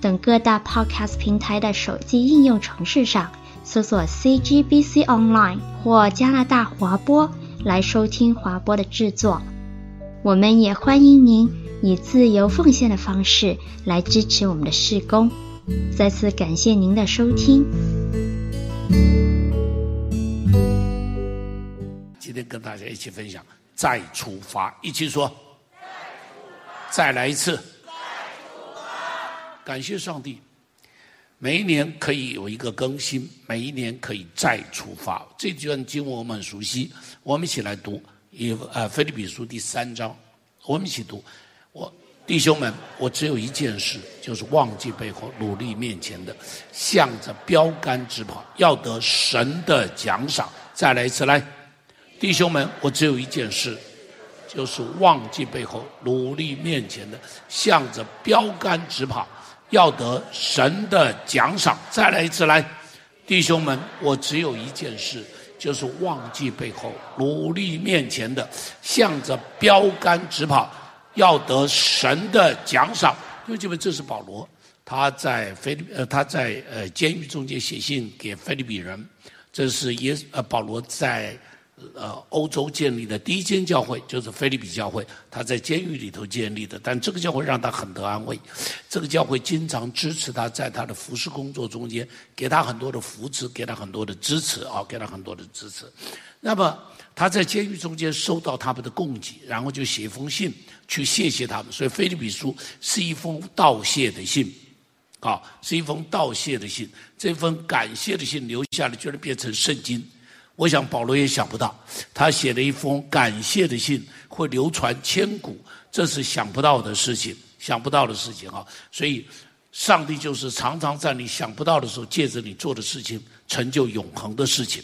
等各大 Podcast 平台的手机应用程式上搜索 CGBC Online 或加拿大华播来收听华播的制作。我们也欢迎您以自由奉献的方式来支持我们的事工。再次感谢您的收听。今天跟大家一起分享。再出发，一起说。再来一次。感谢上帝，每一年可以有一个更新，每一年可以再出发。这段经文我们很熟悉，我们一起来读。以呃，腓立比书第三章，我们一起读。我弟兄们，我只有一件事，就是忘记背后，努力面前的，向着标杆直跑，要得神的奖赏。再来一次，来。弟兄们，我只有一件事，就是忘记背后，努力面前的，向着标杆直跑，要得神的奖赏。再来一次，来，弟兄们，我只有一件事，就是忘记背后，努力面前的，向着标杆直跑，要得神的奖赏。弟兄们，这是保罗，他在菲律呃他在呃监狱中间写信给腓立比人，这是耶呃保罗在。呃，欧洲建立的第一间教会就是腓立比教会，他在监狱里头建立的。但这个教会让他很得安慰，这个教会经常支持他在他的服事工作中间，给他很多的扶持，给他很多的支持啊，给他很多的支持。那么他在监狱中间收到他们的供给，然后就写一封信去谢谢他们。所以腓立比书是一封道谢的信，啊，是一封道谢的信。这封感谢的信留下来，居然变成圣经。我想保罗也想不到，他写了一封感谢的信会流传千古，这是想不到的事情，想不到的事情啊！所以，上帝就是常常在你想不到的时候，借着你做的事情，成就永恒的事情。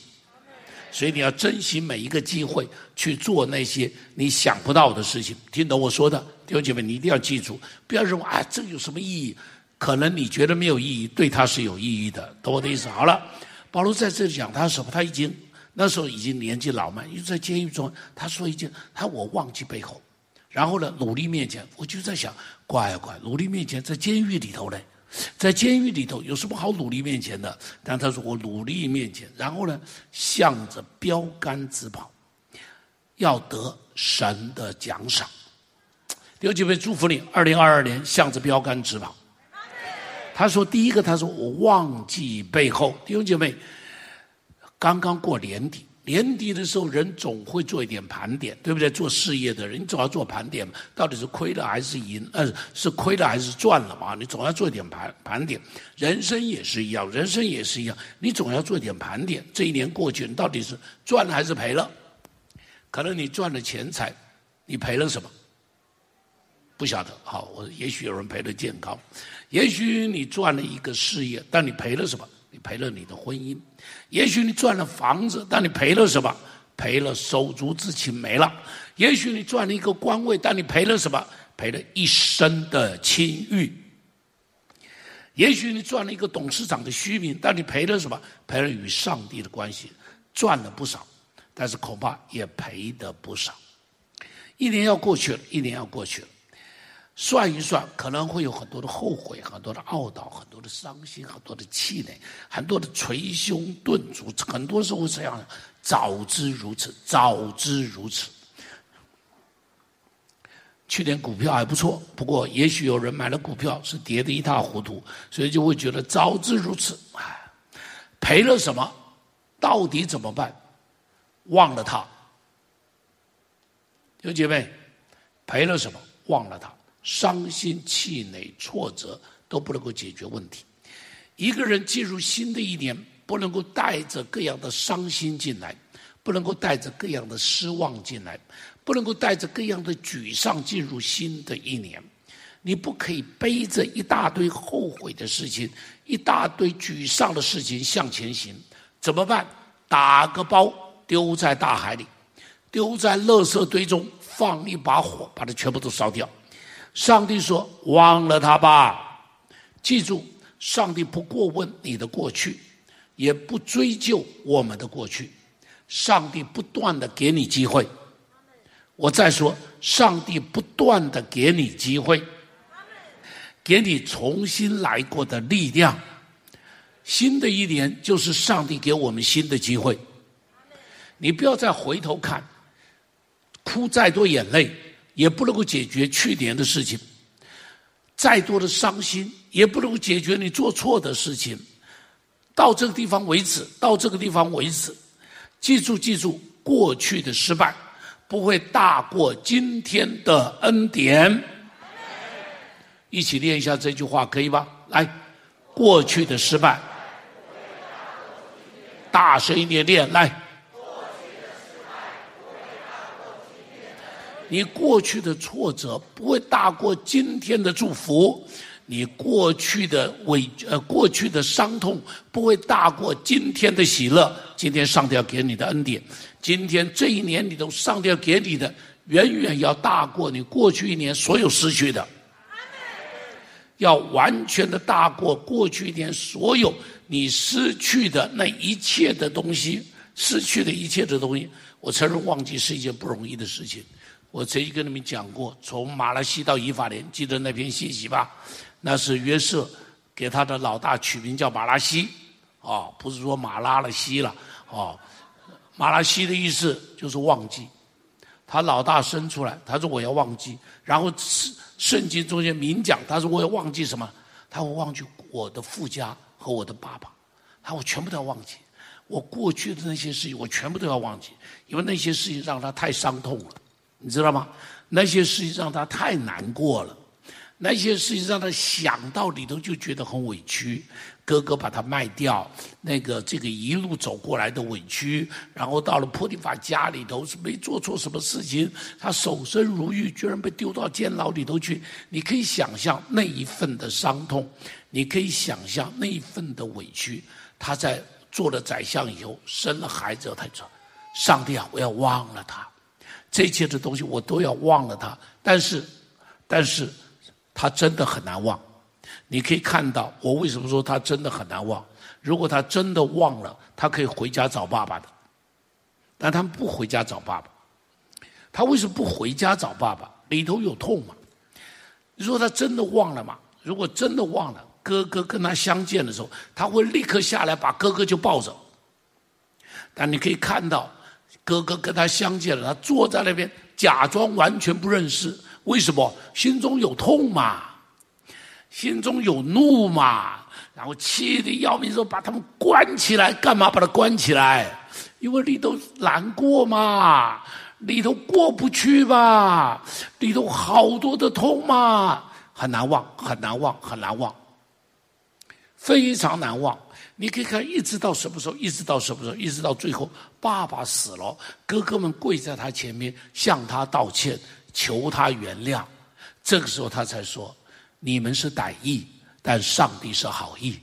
所以你要珍惜每一个机会去做那些你想不到的事情。听懂我说的，弟兄姐妹，你一定要记住，不要认为啊，这有什么意义？可能你觉得没有意义，对他是有意义的，懂我的意思？好了，保罗在这里讲他什么？他已经。那时候已经年纪老迈，又在监狱中，他说一句，他我忘记背后，然后呢，努力面前，我就在想，乖乖，努力面前在监狱里头呢，在监狱里头有什么好努力面前的？但他说我努力面前，然后呢，向着标杆直跑，要得神的奖赏。弟兄姐妹，祝福你，二零二二年向着标杆直跑。他说第一个，他说我忘记背后，弟兄姐妹。刚刚过年底，年底的时候，人总会做一点盘点，对不对？做事业的人，你总要做盘点，到底是亏了还是赢？呃，是亏了还是赚了嘛？你总要做一点盘盘点。人生也是一样，人生也是一样，你总要做一点盘点。这一年过去，你到底是赚了还是赔了？可能你赚了钱财，你赔了什么？不晓得。好，我也许有人赔了健康，也许你赚了一个事业，但你赔了什么？你赔了你的婚姻，也许你赚了房子，但你赔了什么？赔了手足之情没了。也许你赚了一个官位，但你赔了什么？赔了一生的清誉。也许你赚了一个董事长的虚名，但你赔了什么？赔了与上帝的关系。赚了不少，但是恐怕也赔的不少。一年要过去了，一年要过去了。算一算，可能会有很多的后悔，很多的懊恼，很多的伤心，很多的气馁，很多的捶胸顿足。很多时候这样，早知如此，早知如此。去年股票还不错，不过也许有人买了股票是跌得一塌糊涂，所以就会觉得早知如此，哎，赔了什么？到底怎么办？忘了他，有姐妹，赔了什么？忘了他。伤心、气馁、挫折都不能够解决问题。一个人进入新的一年，不能够带着各样的伤心进来，不能够带着各样的失望进来，不能够带着各样的沮丧进入新的一年。你不可以背着一大堆后悔的事情，一大堆沮丧的事情向前行。怎么办？打个包丢在大海里，丢在垃圾堆中，放一把火，把它全部都烧掉。上帝说：“忘了他吧。”记住，上帝不过问你的过去，也不追究我们的过去。上帝不断的给你机会。我再说，上帝不断的给你机会。给你重新来过的力量，新的一年就是上帝给我们新的机会。你不要再回头看，哭再多眼泪也不能够解决去年的事情，再多的伤心也不能够解决你做错的事情。到这个地方为止，到这个地方为止，记住记住，过去的失败不会大过今天的恩典。一起念一下这句话，可以吧？来，过去的失败，大声一点念。来，你过去的挫折不会大过今天的祝福，你过去的委呃过去的伤痛不会大过今天的喜乐。今天上帝要给你的恩典，今天这一年里头上帝要给你的，远远要大过你过去一年所有失去的。要完全的大过过去一年所有你失去的那一切的东西，失去的一切的东西，我承认忘记是一件不容易的事情。我曾经跟你们讲过，从马拉西到以法莲，记得那篇信息吧？那是约瑟给他的老大取名叫马拉西，哦，不是说马拉了西了，哦，马拉西的意思就是忘记。他老大生出来，他说我要忘记，然后。圣经中间明讲，他说我要忘记什么？他会忘记我的父家和我的爸爸，他我全部都要忘记。我过去的那些事情，我全部都要忘记，因为那些事情让他太伤痛了，你知道吗？那些事情让他太难过了，那些事情让他想到里头就觉得很委屈。哥哥把他卖掉，那个这个一路走过来的委屈，然后到了波提法家里头是没做错什么事情，他守身如玉，居然被丢到监牢里头去。你可以想象那一份的伤痛，你可以想象那一份的委屈。他在做了宰相以后，生了孩子，他说：“上帝啊，我要忘了他，这一切的东西我都要忘了他。”但是，但是他真的很难忘。你可以看到，我为什么说他真的很难忘？如果他真的忘了，他可以回家找爸爸的。但他们不回家找爸爸，他为什么不回家找爸爸？里头有痛嘛？你说他真的忘了吗？如果真的忘了，哥哥跟他相见的时候，他会立刻下来把哥哥就抱走。但你可以看到，哥哥跟他相见了，他坐在那边假装完全不认识。为什么？心中有痛嘛。心中有怒嘛，然后气得要命，说把他们关起来，干嘛把他关起来？因为里头难过嘛，里头过不去吧，里头好多的痛嘛，很难忘，很难忘，很难忘，非常难忘。你可以看，一直到什么时候？一直到什么时候？一直到最后，爸爸死了，哥哥们跪在他前面，向他道歉，求他原谅。这个时候，他才说。你们是歹意，但上帝是好意。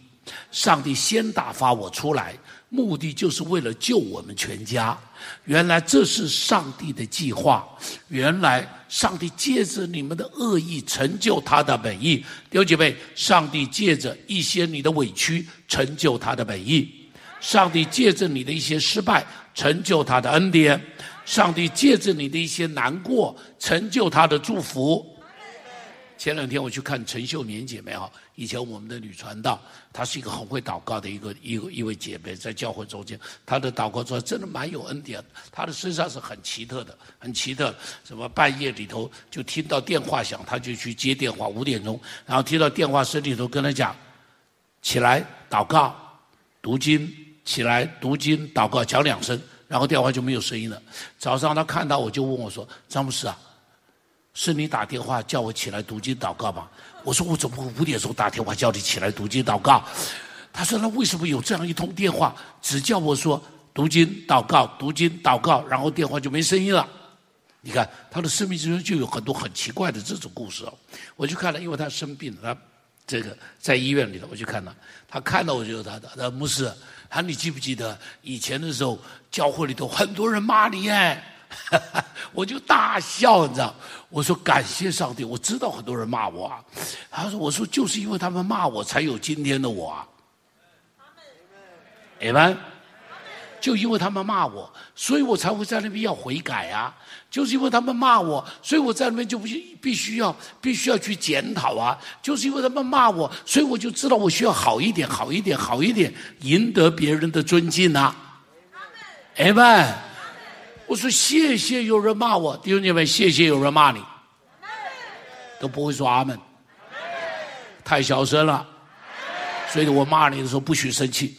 上帝先打发我出来，目的就是为了救我们全家。原来这是上帝的计划。原来上帝借着你们的恶意成就他的本意。弟兄姐妹，上帝借着一些你的委屈成就他的本意。上帝借着你的一些失败成就他的恩典。上帝借着你的一些难过成就他的祝福。前两天我去看陈秀年姐妹哈，以前我们的女传道，她是一个很会祷告的一个一个一位姐妹，在教会中间，她的祷告说真的蛮有恩典，她的身上是很奇特的，很奇特。什么半夜里头就听到电话响，她就去接电话，五点钟，然后听到电话声里头跟她讲，起来祷告，读经，起来读经祷告，讲两声，然后电话就没有声音了。早上他看到我就问我说，张牧师啊。是你打电话叫我起来读经祷告吗？我说我怎么会五点钟打电话叫你起来读经祷告？他说那为什么有这样一通电话，只叫我说读经祷告，读经祷告，然后电话就没声音了？你看他的生命之中就有很多很奇怪的这种故事哦。我就看了，因为他生病了，他这个在医院里头，我就看了，他看到我就他的，他牧师，他你记不记得以前的时候教会里头很多人骂你哎，我就大笑，你知道？我说感谢上帝，我知道很多人骂我啊。他说我说就是因为他们骂我，才有今天的我啊。阿门。就因为他们骂我，所以我才会在那边要悔改啊！就是因为他们骂我，所以我在里面就必必须要必须要去检讨啊！就是因为他们骂我，所以我就知道我需要好一点，好一点，好一点，赢得别人的尊敬啊！阿门！我说谢谢有人骂我，弟兄姐妹，谢谢有人骂你，都不会说阿门，太小声了，所以我骂你的时候不许生气。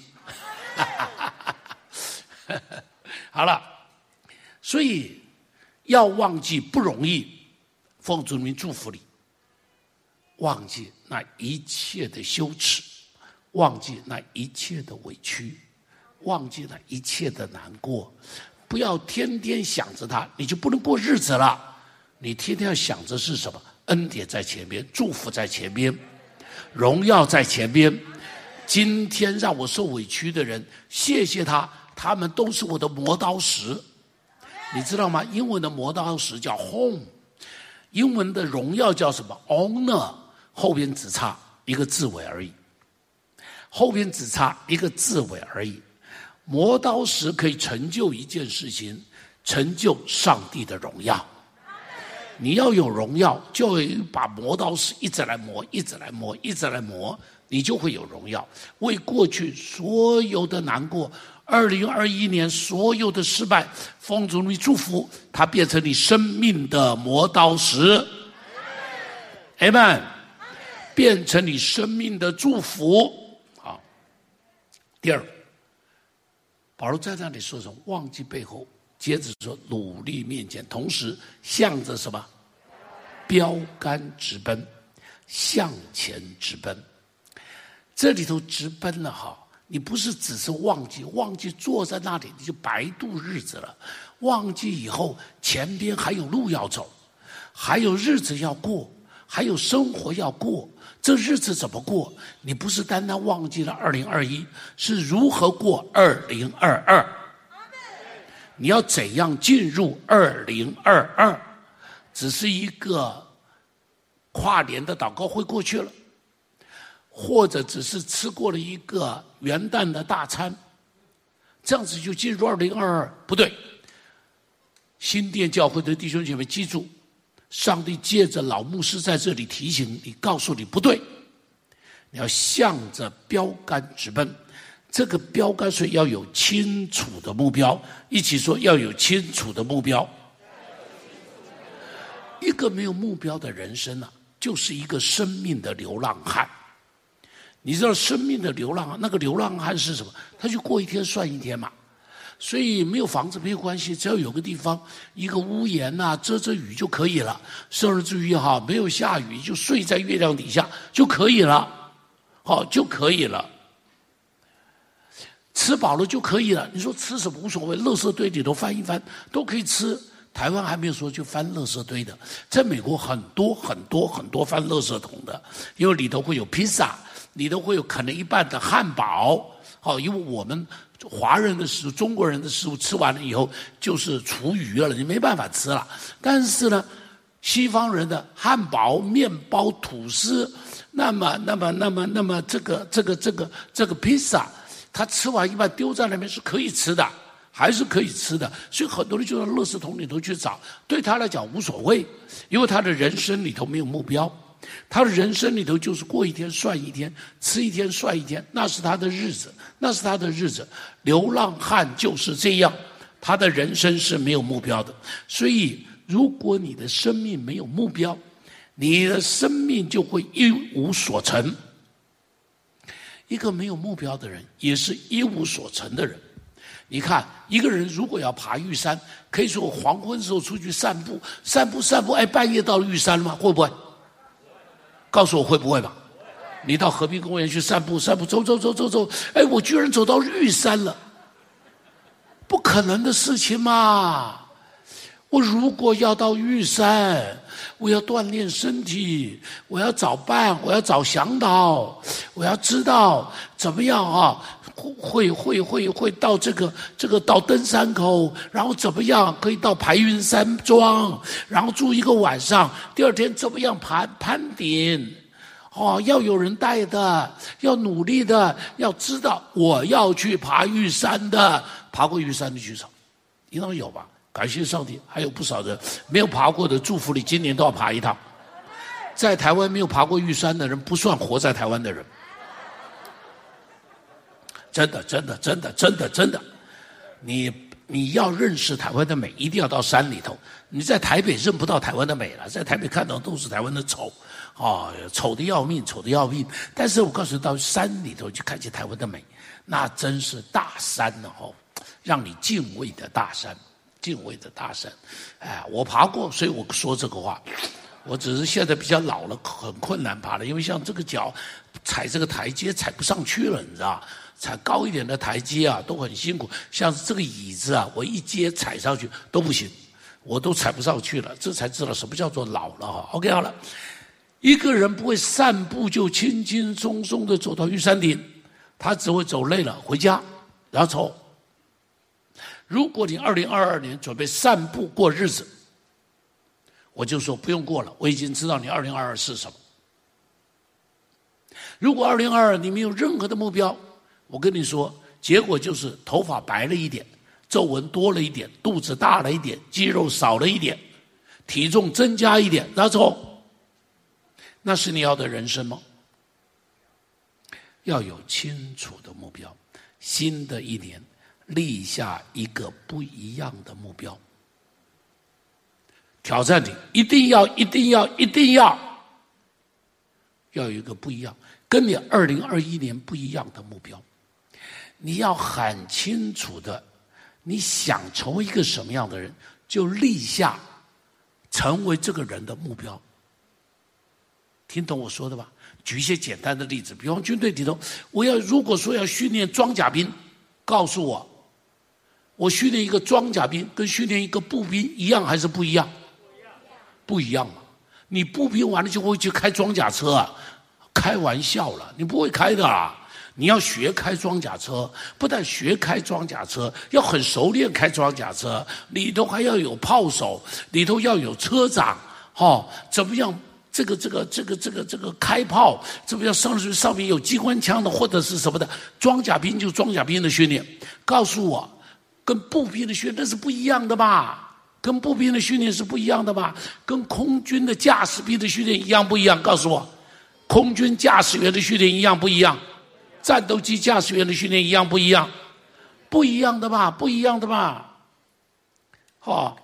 好了，所以要忘记不容易，奉主名祝福你。忘记那一切的羞耻，忘记那一切的委屈，忘记那一切的难过，不要天天想着他，你就不能过日子了。你天天要想着是什么？恩典在前边，祝福在前边，荣耀在前边。今天让我受委屈的人，谢谢他。他们都是我的磨刀石，你知道吗？英文的磨刀石叫 home，英文的荣耀叫什么？honor，后边只差一个字尾而已，后边只差一个字尾而已。磨刀石可以成就一件事情，成就上帝的荣耀。你要有荣耀，就把磨刀石一直来磨，一直来磨，一直来磨，你就会有荣耀。为过去所有的难过。二零二一年所有的失败，奉主你祝福，它变成你生命的磨刀石。阿门。变成你生命的祝福。好。第二，保罗在那里说什么？忘记背后，接着说努力面前，同时向着什么？标杆直奔，向前直奔。这里头直奔了哈。你不是只是忘记，忘记坐在那里你就白度日子了。忘记以后，前边还有路要走，还有日子要过，还有生活要过。这日子怎么过？你不是单单忘记了二零二一，是如何过二零二二？你要怎样进入二零二二？只是一个跨年的祷告会过去了。或者只是吃过了一个元旦的大餐，这样子就进入二零二二？不对。新店教会的弟兄姐妹记住，上帝借着老牧师在这里提醒你，告诉你不对，你要向着标杆直奔。这个标杆是要有清楚的目标，一起说要有清楚的目标。一个没有目标的人生啊，就是一个生命的流浪汉。你知道生命的流浪，那个流浪汉是什么？他就过一天算一天嘛。所以没有房子没有关系，只要有个地方，一个屋檐呐、遮遮雨就可以了。甚至于哈，没有下雨就睡在月亮底下就可以了，好就可以了。吃饱了就可以了。你说吃什么无所谓，垃圾堆里头翻一翻都可以吃。台湾还没有说去翻垃圾堆的，在美国很多很多很多翻垃圾桶的，因为里头会有披萨。你都会有可能一半的汉堡，好，因为我们华人的食物、中国人的食物吃完了以后就是厨余了，你没办法吃了。但是呢，西方人的汉堡、面包、吐司，那么、那么、那么、那么这个、这个、这个、这个披萨，他吃完一半丢在那边是可以吃的，还是可以吃的。所以很多人就到垃圾桶里头去找，对他来讲无所谓，因为他的人生里头没有目标。他的人生里头就是过一天算一天，吃一天算一天，那是他的日子，那是他的日子。流浪汉就是这样，他的人生是没有目标的。所以，如果你的生命没有目标，你的生命就会一无所成。一个没有目标的人，也是一无所成的人。你看，一个人如果要爬玉山，可以说黄昏时候出去散步，散步散步，哎，半夜到了玉山了吗？会不会？告诉我会不会吧？你到和平公园去散步，散步走走走走走，哎，我居然走到玉山了，不可能的事情嘛！我如果要到玉山，我要锻炼身体，我要找伴，我要找向导，我要知道怎么样啊？会会会会到这个这个到登山口，然后怎么样可以到排云山庄，然后住一个晚上，第二天怎么样攀攀顶？哦，要有人带的，要努力的，要知道我要去爬玉山的，爬过玉山的举手，应当有吧？感谢上帝，还有不少人没有爬过的，祝福你今年都要爬一趟。在台湾没有爬过玉山的人，不算活在台湾的人。真的，真的，真的，真的，真的，你你要认识台湾的美，一定要到山里头。你在台北认不到台湾的美了，在台北看到都是台湾的丑，啊，丑的要命，丑的要命。但是我告诉你，到山里头去看见台湾的美，那真是大山呢，哦，让你敬畏的大山。敬畏的大山，哎，我爬过，所以我说这个话。我只是现在比较老了，很困难爬了，因为像这个脚踩这个台阶踩不上去了，你知道？踩高一点的台阶啊，都很辛苦。像这个椅子啊，我一阶踩上去都不行，我都踩不上去了。这才知道什么叫做老了哈。OK，好了，一个人不会散步就轻轻松松的走到玉山顶，他只会走累了回家，然后走。如果你二零二二年准备散步过日子，我就说不用过了，我已经知道你二零二二是什么。如果二零二二你没有任何的目标，我跟你说，结果就是头发白了一点，皱纹多了一点，肚子大了一点，肌肉少了一点，体重增加一点，那走，那是你要的人生吗？要有清楚的目标，新的一年。立下一个不一样的目标，挑战你，一定要，一定要，一定要，要有一个不一样，跟你二零二一年不一样的目标。你要很清楚的，你想成为一个什么样的人，就立下成为这个人的目标。听懂我说的吧？举一些简单的例子，比方军队里头，我要如果说要训练装甲兵，告诉我。我训练一个装甲兵，跟训练一个步兵一样还是不一样？不一样嘛！你步兵完了就会去开装甲车啊？开玩笑了，你不会开的啊！你要学开装甲车，不但学开装甲车，要很熟练开装甲车，里头还要有炮手，里头要有车长，哈，怎么样？这个这个这个这个这个开炮，怎么样？上去上面有机关枪的或者是什么的装甲兵，就装甲兵的训练，告诉我。跟步兵的训练是不一样的吧？跟步兵的训练是不一样的吧？跟空军的驾驶兵的训练一样不一样？告诉我，空军驾驶员的训练一样不一样？战斗机驾驶员的训练一样不一样？不一样的吧？不一样的吧？哦，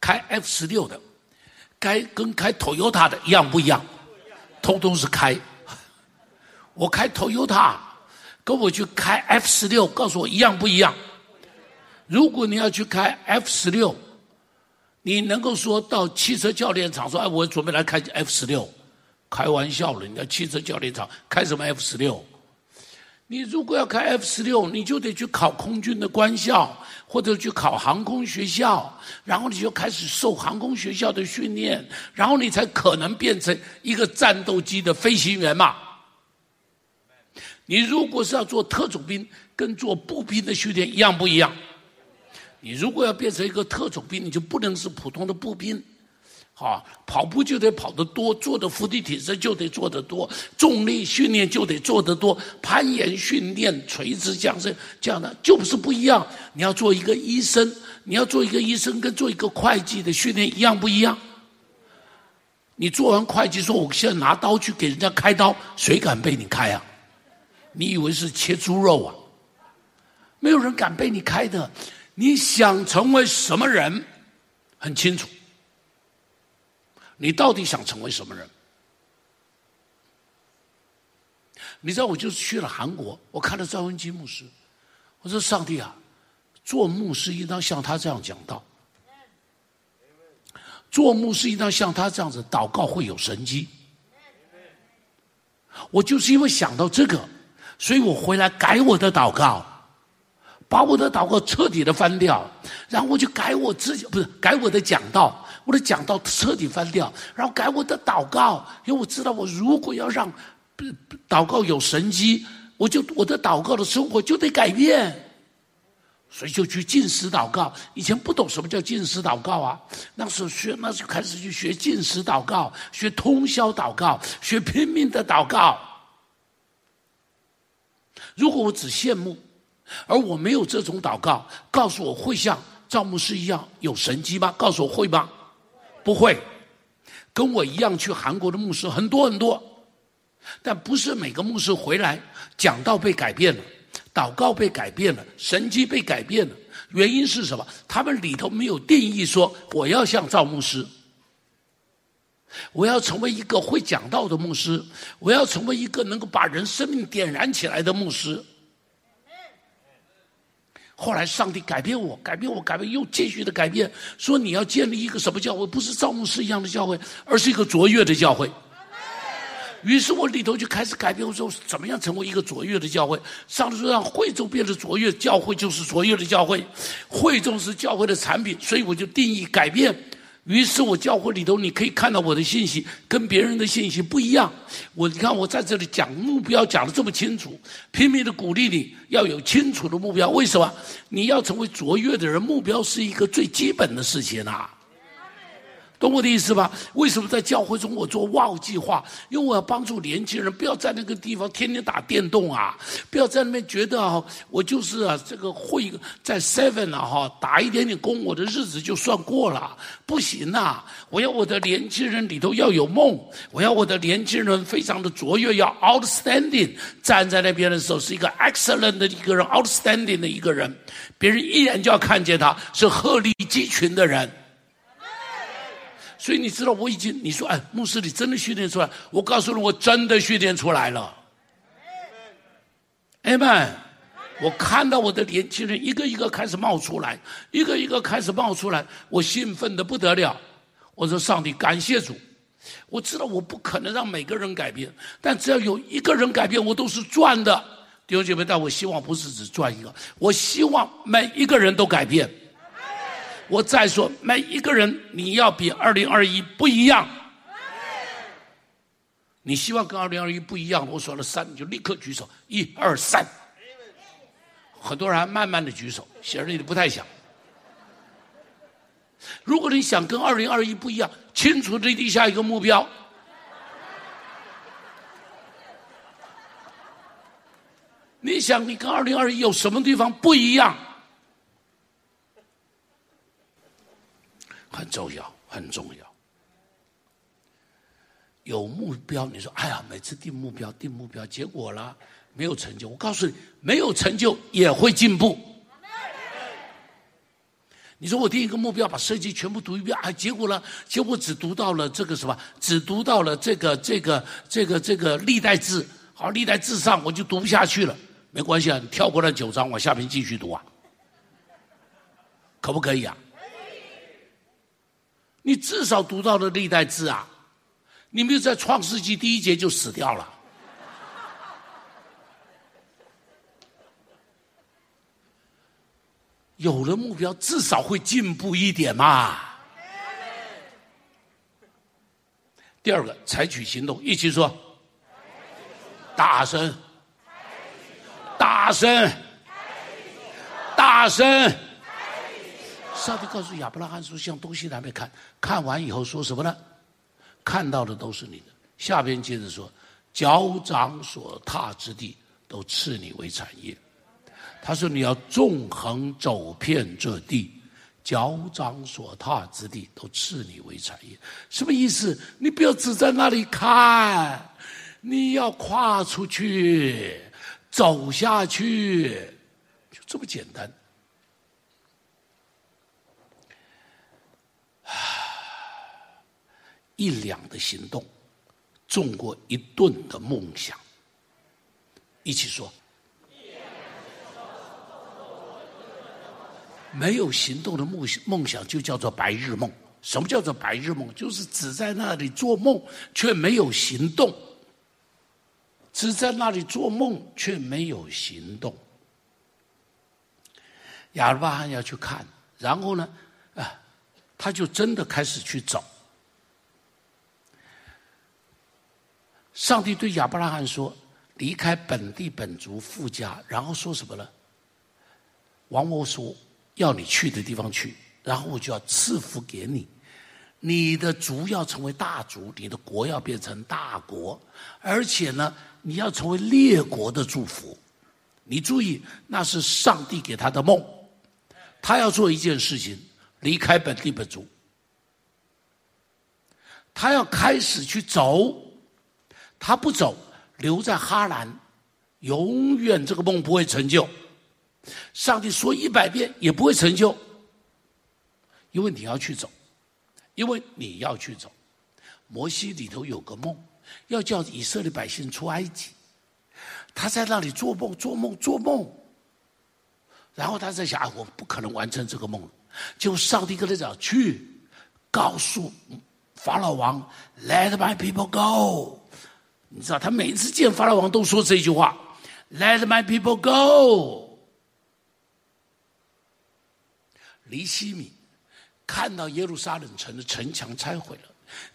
开 F 十六的，该跟开 Toyota 的一样不一样？通通是开，我开 Toyota。跟我去开 F 十六，告诉我一样不一样？如果你要去开 F 十六，你能够说到汽车教练场说：“哎，我准备来开 F 十六。”开玩笑了，你在汽车教练场开什么 F 十六？你如果要开 F 十六，你就得去考空军的官校，或者去考航空学校，然后你就开始受航空学校的训练，然后你才可能变成一个战斗机的飞行员嘛。你如果是要做特种兵，跟做步兵的训练一样不一样？你如果要变成一个特种兵，你就不能是普通的步兵，啊，跑步就得跑得多，做的伏地挺身就得做得多，重力训练就得做得多，攀岩训练、垂直降生这样的就是不一样。你要做一个医生，你要做一个医生，跟做一个会计的训练一样不一样？你做完会计说，我现在拿刀去给人家开刀，谁敢被你开啊？你以为是切猪肉啊？没有人敢被你开的。你想成为什么人？很清楚。你到底想成为什么人？你知道，我就是去了韩国，我看了赵文基牧师。我说：“上帝啊，做牧师应当像他这样讲道。做牧师应当像他这样子祷告，会有神迹。”我就是因为想到这个。所以我回来改我的祷告，把我的祷告彻底的翻掉，然后我就改我自己，不是改我的讲道，我的讲道彻底翻掉，然后改我的祷告，因为我知道我如果要让祷告有神迹，我就我的祷告的生活就得改变。所以就去禁食祷告，以前不懂什么叫禁食祷告啊。那时候学，那就开始去学禁食祷告，学通宵祷告，学拼命的祷告。如果我只羡慕，而我没有这种祷告，告诉我会像赵牧师一样有神迹吗？告诉我会吗？不会。跟我一样去韩国的牧师很多很多，但不是每个牧师回来讲道被改变了。祷告被改变了，神迹被改变了，原因是什么？他们里头没有定义说我要像赵牧师，我要成为一个会讲道的牧师，我要成为一个能够把人生命点燃起来的牧师。后来上帝改变我，改变我，改变又继续的改变，说你要建立一个什么教会？不是造牧师一样的教会，而是一个卓越的教会。于是我里头就开始改变，我说怎么样成为一个卓越的教会？上帝说让会众变得卓越，教会就是卓越的教会。会众是教会的产品，所以我就定义改变。于是我教会里头，你可以看到我的信息跟别人的信息不一样。我你看我在这里讲目标讲的这么清楚，拼命的鼓励你要有清楚的目标。为什么？你要成为卓越的人，目标是一个最基本的事情啊。懂我的意思吧？为什么在教会中我做 WOW 计划？因为我要帮助年轻人，不要在那个地方天天打电动啊！不要在那边觉得啊，我就是啊，这个会在 Seven 啊哈打一点点工，我的日子就算过了。不行啊！我要我的年轻人里头要有梦，我要我的年轻人非常的卓越，要 outstanding，站在那边的时候是一个 excellent 的一个人，outstanding 的一个人，别人一眼就要看见他是鹤立鸡群的人。所以你知道我已经你说哎，牧师你真的训练出来？我告诉你，我真的训练出来了。哎们，我看到我的年轻人一个一个开始冒出来，一个一个开始冒出来，我兴奋的不得了。我说上帝，感谢主！我知道我不可能让每个人改变，但只要有一个人改变，我都是赚的。弟兄姐妹，但我希望不是只赚一个，我希望每一个人都改变。我再说，每一个人你要比二零二一不一样。你希望跟二零二一不一样，我说了三，你就立刻举手，一二三。很多人还慢慢的举手，显然你不太想。如果你想跟二零二一不一样，清楚地立下一个目标。你想你跟二零二一有什么地方不一样？很重要，很重要。有目标，你说，哎呀，每次定目标，定目标，结果了没有成就。我告诉你，没有成就也会进步。你说我定一个目标，把圣经全部读一遍，哎，结果呢？结果只读到了这个什么？只读到了这个这个这个这个历代志。好，历代志上我就读不下去了。没关系啊，你跳过了九章，往下面继续读啊，可不可以啊？你至少读到了历代志啊，你没有在创世纪第一节就死掉了。有了目标，至少会进步一点嘛。第二个，采取行动，一起说，大声，大声，大声。上帝告诉亚伯拉罕说：“向东西南北看，看完以后说什么呢？看到的都是你的。下边接着说，脚掌所踏之地都赐你为产业。他说你要纵横走遍这地，脚掌所踏之地都赐你为产业。什么意思？你不要只在那里看，你要跨出去，走下去，就这么简单。”一两的行动，重过一顿的梦想。一起说，没有行动的梦梦想就叫做白日梦。什么叫做白日梦？就是只在那里做梦，却没有行动。只在那里做梦，却没有行动。亚伯拉罕要去看，然后呢，啊，他就真的开始去找。上帝对亚伯拉罕说：“离开本地本族父家，然后说什么呢？往我所要你去的地方去，然后我就要赐福给你。你的族要成为大族，你的国要变成大国，而且呢，你要成为列国的祝福。你注意，那是上帝给他的梦。他要做一件事情，离开本地本族，他要开始去走。”他不走，留在哈兰，永远这个梦不会成就。上帝说一百遍也不会成就，因为你要去走，因为你要去走。摩西里头有个梦，要叫以色列百姓出埃及，他在那里做梦，做梦，做梦，然后他在想：啊，我不可能完成这个梦。就上帝跟他讲：去，告诉法老王，Let my people go。你知道，他每次见法老王都说这句话：“Let my people go。”黎希米看到耶路撒冷城的城墙拆毁了，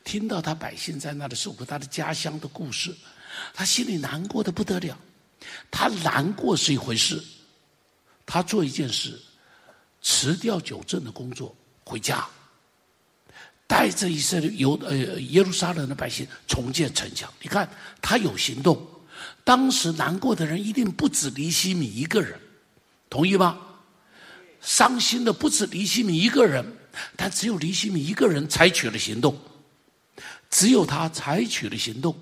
听到他百姓在那里受苦，他的家乡的故事，他心里难过的不得了。他难过是一回事，他做一件事，辞掉九正的工作，回家。带着以色列犹呃耶路撒冷的百姓重建城墙，你看他有行动。当时难过的人一定不止尼希米一个人，同意吗？伤心的不止尼希米一个人，但只有尼希米一个人采取了行动，只有他采取了行动，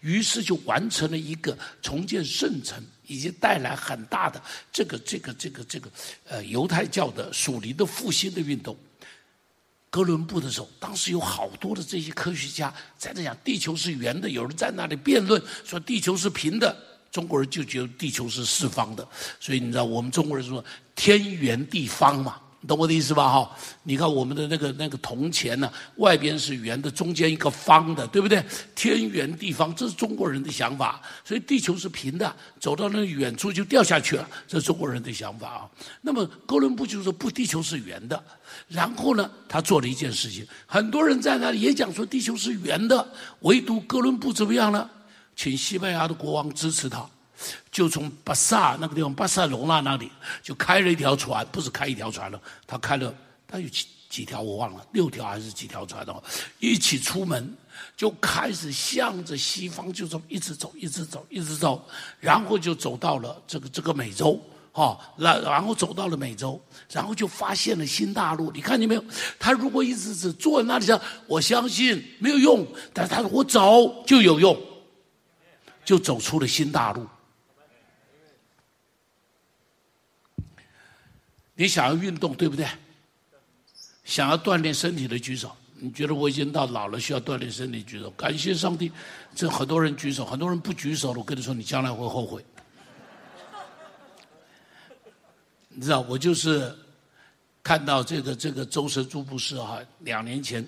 于是就完成了一个重建圣城，以及带来很大的这个这个这个这个呃犹太教的属灵的复兴的运动。哥伦布的时候，当时有好多的这些科学家在那讲地球是圆的，有人在那里辩论说地球是平的，中国人就觉得地球是四方的，所以你知道我们中国人说天圆地方嘛。懂我的意思吧？哈，你看我们的那个那个铜钱呢，外边是圆的，中间一个方的，对不对？天圆地方，这是中国人的想法。所以地球是平的，走到那远处就掉下去了，这是中国人的想法啊。那么哥伦布就说不，地球是圆的。然后呢，他做了一件事情，很多人在那里也讲说地球是圆的，唯独哥伦布怎么样呢？请西班牙的国王支持他。就从巴萨那个地方，巴塞隆纳那里就开了一条船，不是开一条船了，他开了，他有几几条我忘了，六条还是几条船哦，一起出门就开始向着西方就这么一直走，一直走，一直走，然后就走到了这个这个美洲，哈，然然后走到了美洲，然后就发现了新大陆。你看见没有？他如果一直只坐在那里，我相信没有用，但是他说我走就有用，就走出了新大陆。你想要运动，对不对？想要锻炼身体的举手。你觉得我已经到老了，需要锻炼身体举手？感谢上帝，这很多人举手，很多人不举手了。我跟你说，你将来会后悔。你知道，我就是看到这个这个周神助牧师哈，两年前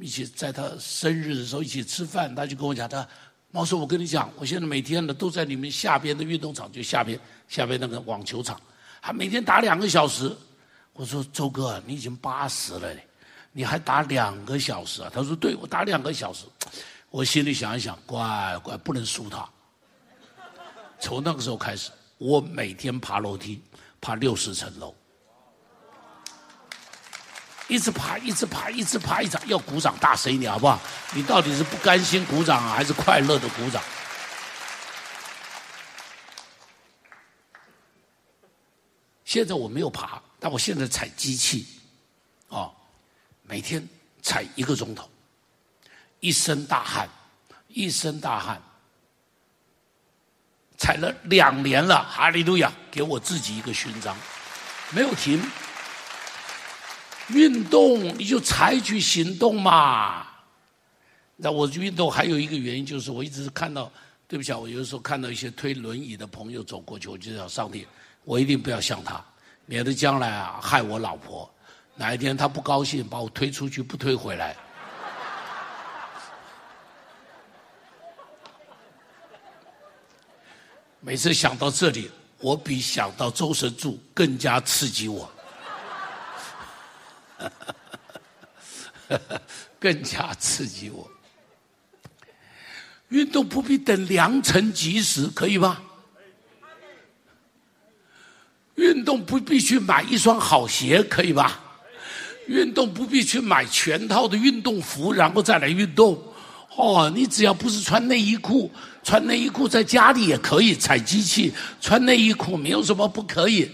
一起在他生日的时候一起吃饭，他就跟我讲，他毛叔，我跟你讲，我现在每天呢都在你们下边的运动场，就下边下边那个网球场。还每天打两个小时，我说周哥，你已经八十了，你还打两个小时啊？他说对，我打两个小时。我心里想一想，乖乖不能输他。从那个时候开始，我每天爬楼梯，爬六十层楼，一直爬，一直爬，一直爬，一直，要鼓掌大声一点好不好？你到底是不甘心鼓掌，还是快乐的鼓掌？现在我没有爬，但我现在踩机器，啊，每天踩一个钟头，一身大汗，一身大汗，踩了两年了，哈利路亚，给我自己一个勋章，没有停。运动你就采取行动嘛。那我运动还有一个原因就是，我一直看到，对不起啊，我有时候看到一些推轮椅的朋友走过去，我就想上帝。我一定不要像他，免得将来啊害我老婆。哪一天他不高兴，把我推出去，不推回来。每次想到这里，我比想到周神助更加刺激我。更加刺激我。运动不必等良辰吉时，可以吧？运动不必去买一双好鞋，可以吧？运动不必去买全套的运动服，然后再来运动。哦，你只要不是穿内衣裤，穿内衣裤在家里也可以踩机器，穿内衣裤没有什么不可以。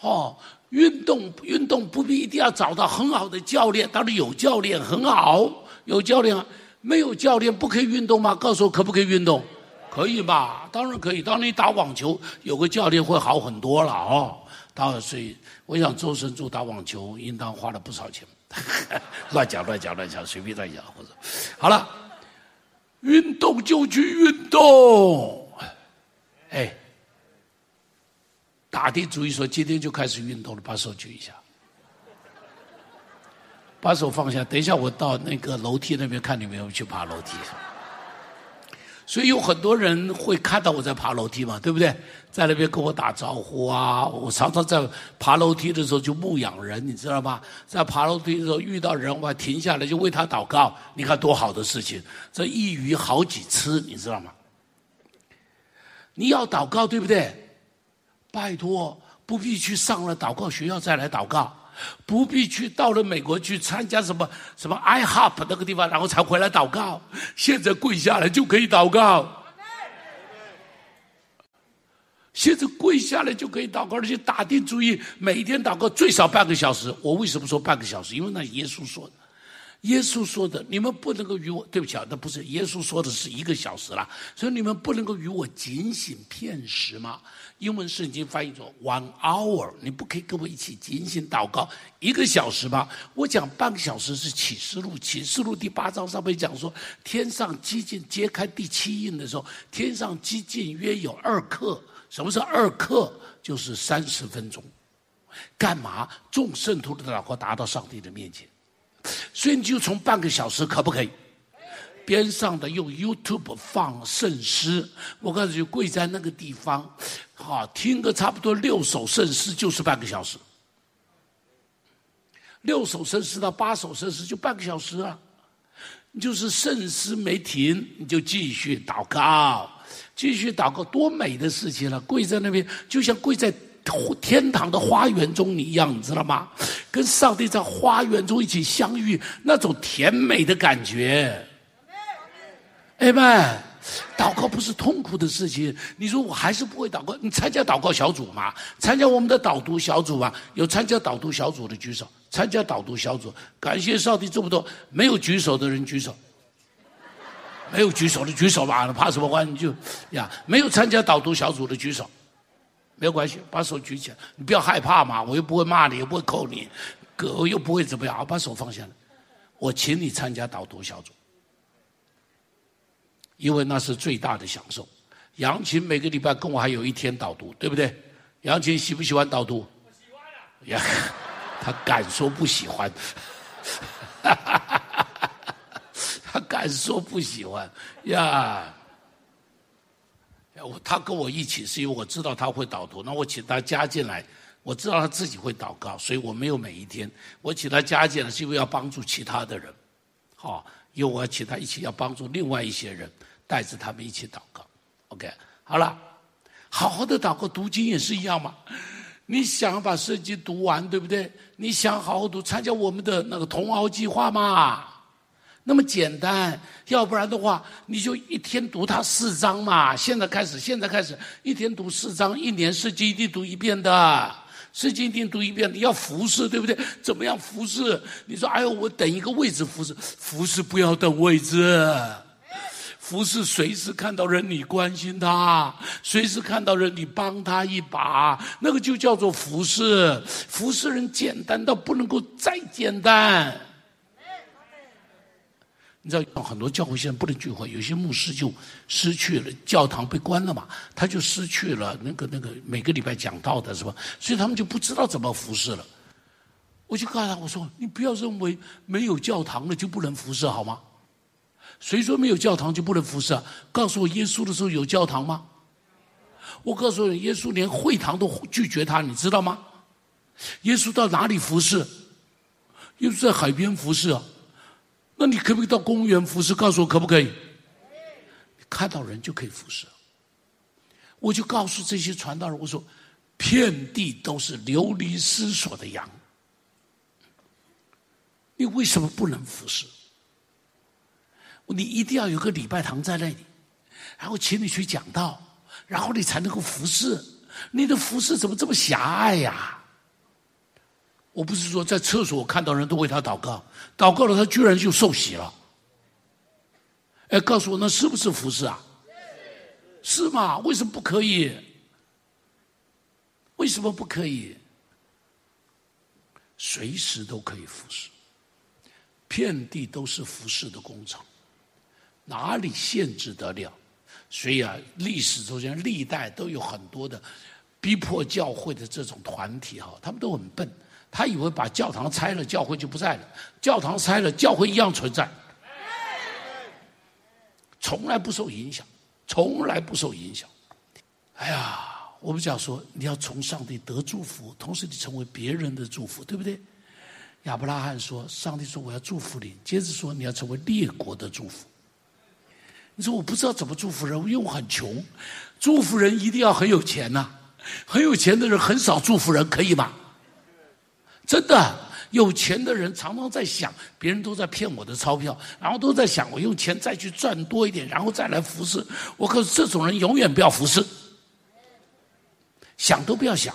哦，运动运动不必一定要找到很好的教练，当然有教练很好，有教练。没有教练不可以运动吗？告诉我可不可以运动？可以吧？当然可以。当你打网球，有个教练会好很多了哦。当然，所以我想周神助打网球应当花了不少钱。乱 讲乱讲乱讲，随便乱讲或者。好了，运动就去运动。哎，打定主意说今天就开始运动了，把手举一下。把手放下，等一下我到那个楼梯那边看你们有没有去爬楼梯。所以有很多人会看到我在爬楼梯嘛，对不对？在那边跟我打招呼啊。我常常在爬楼梯的时候就牧养人，你知道吗？在爬楼梯的时候遇到人，我还停下来就为他祷告。你看多好的事情，这一鱼好几吃，你知道吗？你要祷告，对不对？拜托，不必去上了祷告学校再来祷告。不必去到了美国去参加什么什么 IHOP 那个地方，然后才回来祷告。现在跪下来就可以祷告。现在跪下来就可以祷告，而且打定主意每天祷告最少半个小时。我为什么说半个小时？因为那耶稣说的。耶稣说的，你们不能够与我，对不起啊，那不是耶稣说的是一个小时了，所以你们不能够与我警醒片时吗？英文圣经翻译作 one hour，你不可以跟我一起警醒祷告一个小时吗？我讲半个小时是启示录，启示录第八章上面讲说，天上几近揭开第七印的时候，天上几近约有二刻，什么是二刻？就是三十分钟，干嘛？众圣徒的祷告达到上帝的面前。所以你就从半个小时可不可以？边上的用 YouTube 放圣诗，我告诉你，跪在那个地方，好听个差不多六首圣诗就是半个小时，六首圣诗到八首圣诗就半个小时啊。你就是圣诗没停，你就继续祷告，继续祷告，多美的事情了啊！跪在那边，就像跪在。天堂的花园中你一样，你知道吗？跟上帝在花园中一起相遇，那种甜美的感觉。阿们，祷告不是痛苦的事情。你说我还是不会祷告，你参加祷告小组吗？参加我们的导读小组嘛？有参加导读小组的举手。参加导读小组，感谢上帝这么多。没有举手的人举手。没有举手的举手吧，怕什么关系？就呀，没有参加导读小组的举手。没有关系，把手举起来，你不要害怕嘛，我又不会骂你，又不会扣你，狗又不会怎么样，把手放下来，我请你参加导读小组，因为那是最大的享受。杨琴每个礼拜跟我还有一天导读，对不对？杨琴喜不喜欢导读？喜欢。呀，他敢说不喜欢，他敢说不喜欢呀。他跟我一起，是因为我知道他会导读，那我请他加进来。我知道他自己会祷告，所以我没有每一天。我请他加进来，是因为要帮助其他的人，好，因为我要请他一起要帮助另外一些人，带着他们一起祷告。OK，好了，好好的祷告，读经也是一样嘛。你想把圣经读完，对不对？你想好好读，参加我们的那个同熬计划嘛。那么简单，要不然的话，你就一天读它四章嘛。现在开始，现在开始，一天读四章，一年四季一定读一遍的，四季一定读一遍。你要服侍，对不对？怎么样服侍？你说，哎呦，我等一个位置服侍，服侍不要等位置，服侍随时看到人你关心他，随时看到人你帮他一把，那个就叫做服侍。服侍人简单到不能够再简单。你知道很多教会现在不能聚会，有些牧师就失去了，教堂被关了嘛，他就失去了那个那个每个礼拜讲道的是吧？所以他们就不知道怎么服侍了。我就告诉他，我说你不要认为没有教堂了就不能服侍好吗？谁说没有教堂就不能服侍啊？告诉我耶稣的时候有教堂吗？我告诉你，耶稣连会堂都拒绝他，你知道吗？耶稣到哪里服侍？又是在海边服侍啊，那你可不可以到公园服侍？告诉我可不可以？看到人就可以服侍。我就告诉这些传道人，我说，遍地都是流离失所的羊，你为什么不能服侍？你一定要有个礼拜堂在那里，然后请你去讲道，然后你才能够服侍。你的服侍怎么这么狭隘呀？我不是说在厕所看到人都为他祷告，祷告了他居然就受洗了。哎，告诉我那是不是服侍啊？是吗？为什么不可以？为什么不可以？随时都可以服侍，遍地都是服侍的工厂，哪里限制得了？所以啊，历史中间历代都有很多的逼迫教会的这种团体哈，他们都很笨，他以为把教堂拆了，教会就不在了；教堂拆了，教会一样存在，从来不受影响。从来不受影响。哎呀，我们讲说，你要从上帝得祝福，同时你成为别人的祝福，对不对？亚伯拉罕说：“上帝说我要祝福你。”接着说：“你要成为列国的祝福。”你说我不知道怎么祝福人，因为我很穷。祝福人一定要很有钱呐、很有钱的人很少祝福人，可以吗？真的。有钱的人常常在想，别人都在骗我的钞票，然后都在想我用钱再去赚多一点，然后再来服侍。我可是这种人永远不要服侍，想都不要想。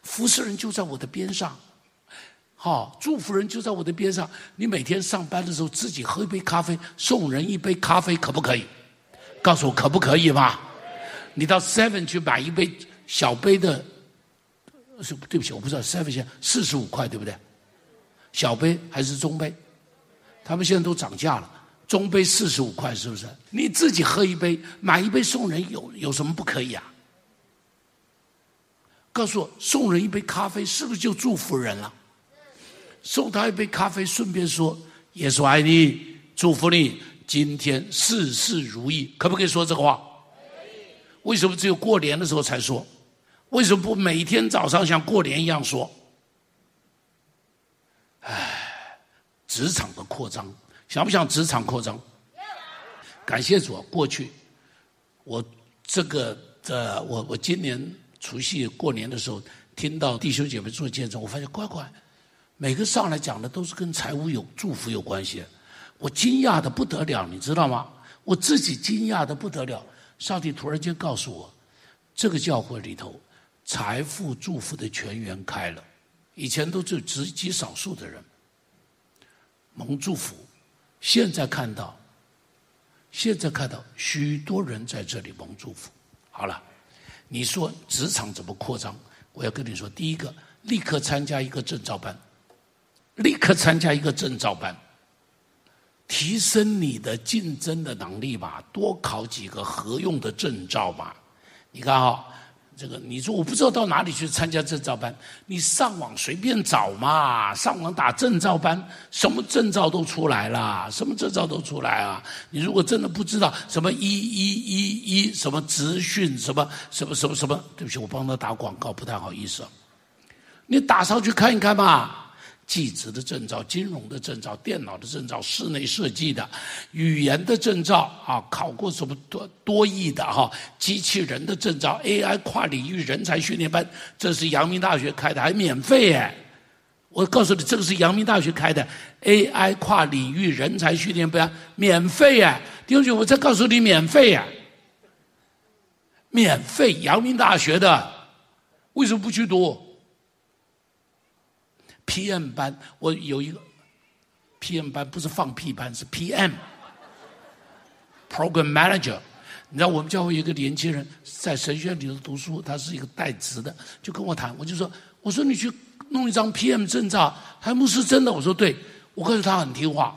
服侍人就在我的边上，好，祝福人就在我的边上。你每天上班的时候自己喝一杯咖啡，送人一杯咖啡，可不可以？告诉我可不可以嘛？你到 Seven 去买一杯小杯的，是对不起，我不知道 Seven 现四十五块，对不对？小杯还是中杯？他们现在都涨价了，中杯四十五块，是不是？你自己喝一杯，买一杯送人有有什么不可以啊？告诉我，送人一杯咖啡是不是就祝福人了？送他一杯咖啡，顺便说耶稣爱你，祝福你今天事事如意，可不可以说这个话？为什么只有过年的时候才说？为什么不每天早上像过年一样说？唉，职场的扩张，想不想职场扩张？感谢主，过去我这个呃，我我今年除夕过年的时候，听到弟兄姐妹做见证，我发现乖乖，每个上来讲的都是跟财务有祝福有关系，我惊讶的不得了，你知道吗？我自己惊讶的不得了，上帝突然间告诉我，这个教会里头财富祝福的全员开了。以前都只有极极少数的人蒙祝福，现在看到，现在看到许多人在这里蒙祝福。好了，你说职场怎么扩张？我要跟你说，第一个，立刻参加一个证照班，立刻参加一个证照班，提升你的竞争的能力吧，多考几个合用的证照吧。你看哈、哦。这个你说我不知道到哪里去参加证照班，你上网随便找嘛，上网打证照班，什么证照都出来了，什么证照都出来啊！你如果真的不知道什么一一一一什么职训什么什么什么什么，对不起，我帮他打广告不太好意思，你打上去看一看嘛。技职的证照、金融的证照、电脑的证照、室内设计的、语言的证照啊，考过什么多多亿的哈、啊，机器人的证照、AI 跨领域人才训练班，这是阳明大学开的，还免费耶！我告诉你，这个是阳明大学开的 AI 跨领域人才训练班，免费耶！弟兄姐妹，我再告诉你，免费呀，免费，阳明大学的，为什么不去读？PM 班，我有一个 PM 班，不是放屁班，是 PM，Program Manager。你知道我们教会有一个年轻人在神学院里头读书，他是一个带职的，就跟我谈，我就说，我说你去弄一张 PM 证照，他说牧师真的，我说对，我告诉他很听话，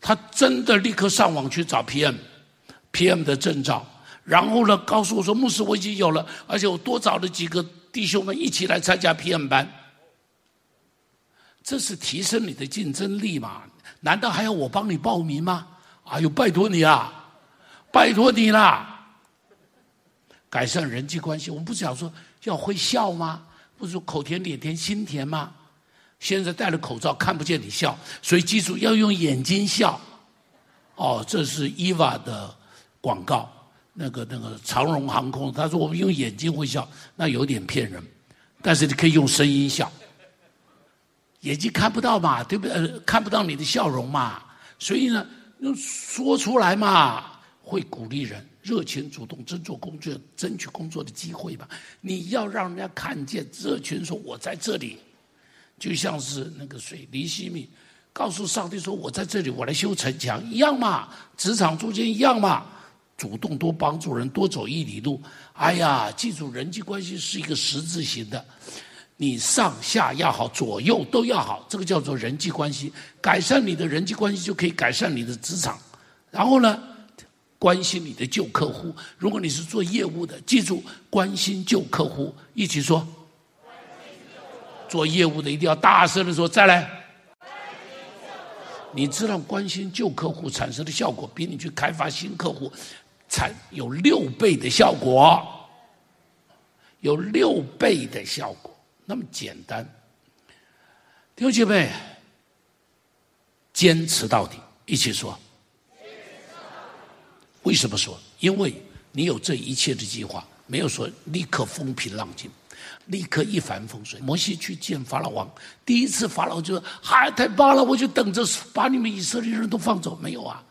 他真的立刻上网去找 PM，PM 的证照，然后呢，告诉我说，牧师我已经有了，而且我多找了几个弟兄们一起来参加 PM 班。这是提升你的竞争力嘛？难道还要我帮你报名吗？哎呦，拜托你啊，拜托你啦！改善人际关系，我们不是讲说要会笑吗？不是说口甜脸甜心甜吗？现在戴了口罩看不见你笑，所以记住要用眼睛笑。哦，这是 EVA 的广告，那个那个长荣航空，他说我们用眼睛会笑，那有点骗人，但是你可以用声音笑。眼睛看不到嘛，对不对？看不到你的笑容嘛，所以呢，说出来嘛，会鼓励人热情主动争做工作，争取工作的机会吧。你要让人家看见热情，说我在这里，就像是那个谁，尼希米告诉上帝说我在这里，我来修城墙一样嘛，职场中间一样嘛，主动多帮助人，多走一里路。哎呀，记住人际关系是一个十字形的。你上下要好，左右都要好，这个叫做人际关系。改善你的人际关系，就可以改善你的职场。然后呢，关心你的旧客户。如果你是做业务的，记住关心旧客户，一起说。做业务的一定要大声的说，再来。你知道关心旧客户产生的效果，比你去开发新客户，产有六倍的效果，有六倍的效果。那么简单，弟兄姐妹，坚持到底，一起说。为什么说？因为你有这一切的计划，没有说立刻风平浪静，立刻一帆风顺。摩西去见法老王，第一次法老就说：“嗨，太棒了，我就等着把你们以色列人都放走。”没有啊，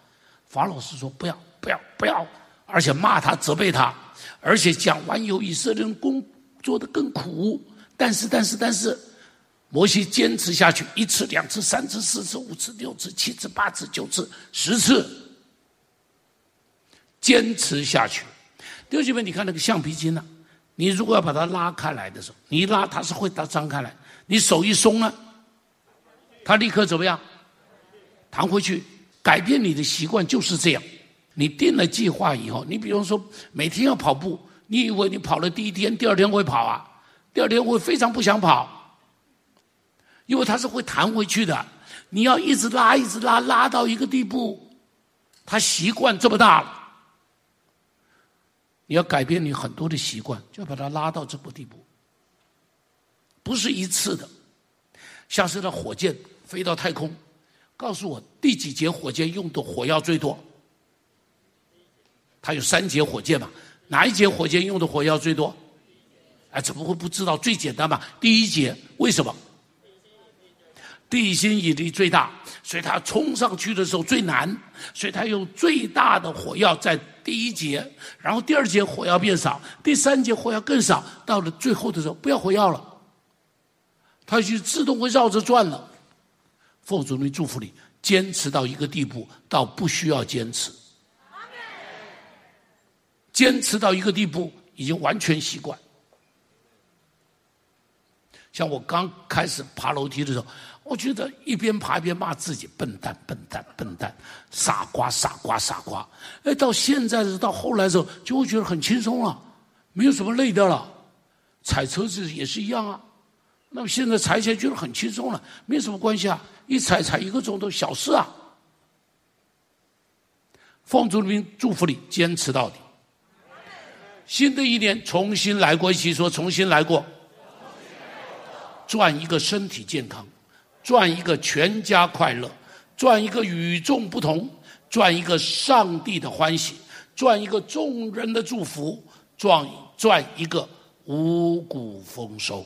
法老是说：“不要，不要，不要！”而且骂他，责备他，而且讲完以后，以色列人工作的更苦。但是，但是，但是，摩西坚持下去，一次、两次、三次、四次、五次、六次、七次、八次、九次、十次，坚持下去。弟兄们，你看那个橡皮筋呢、你如果要把它拉开来的时候，你一拉它是会它张开来，你手一松呢，它立刻怎么样？弹回去。改变你的习惯就是这样。你定了计划以后，你比方说每天要跑步，你以为你跑了第一天，第二天会跑啊？第二天我非常不想跑，因为它是会弹回去的。你要一直拉，一直拉，拉到一个地步，他习惯这么大了。你要改变你很多的习惯，就要把它拉到这个地步，不是一次的。像是那火箭飞到太空，告诉我第几节火箭用的火药最多？它有三节火箭嘛？哪一节火箭用的火药最多？哎，怎么会不知道？最简单嘛，第一节为什么？地心引力最大，所以它冲上去的时候最难，所以它用最大的火药在第一节，然后第二节火药变少，第三节火药更少，到了最后的时候不要火药了，它就自动会绕着转了。奉主名祝福你，坚持到一个地步，到不需要坚持，坚持到一个地步，已经完全习惯。像我刚开始爬楼梯的时候，我觉得一边爬一边骂自己笨蛋、笨蛋、笨蛋、傻瓜、傻瓜、傻瓜。哎，到现在是到后来的时候，就会觉得很轻松了，没有什么累的了。踩车子也是一样啊。那么现在踩起来觉得很轻松了，没什么关系啊，一踩踩一个钟头，小事啊。奉主名祝福你，坚持到底。新的一年重新来过，一起说重新来过。赚一个身体健康，赚一个全家快乐，赚一个与众不同，赚一个上帝的欢喜，赚一个众人的祝福，赚赚一个五谷丰收。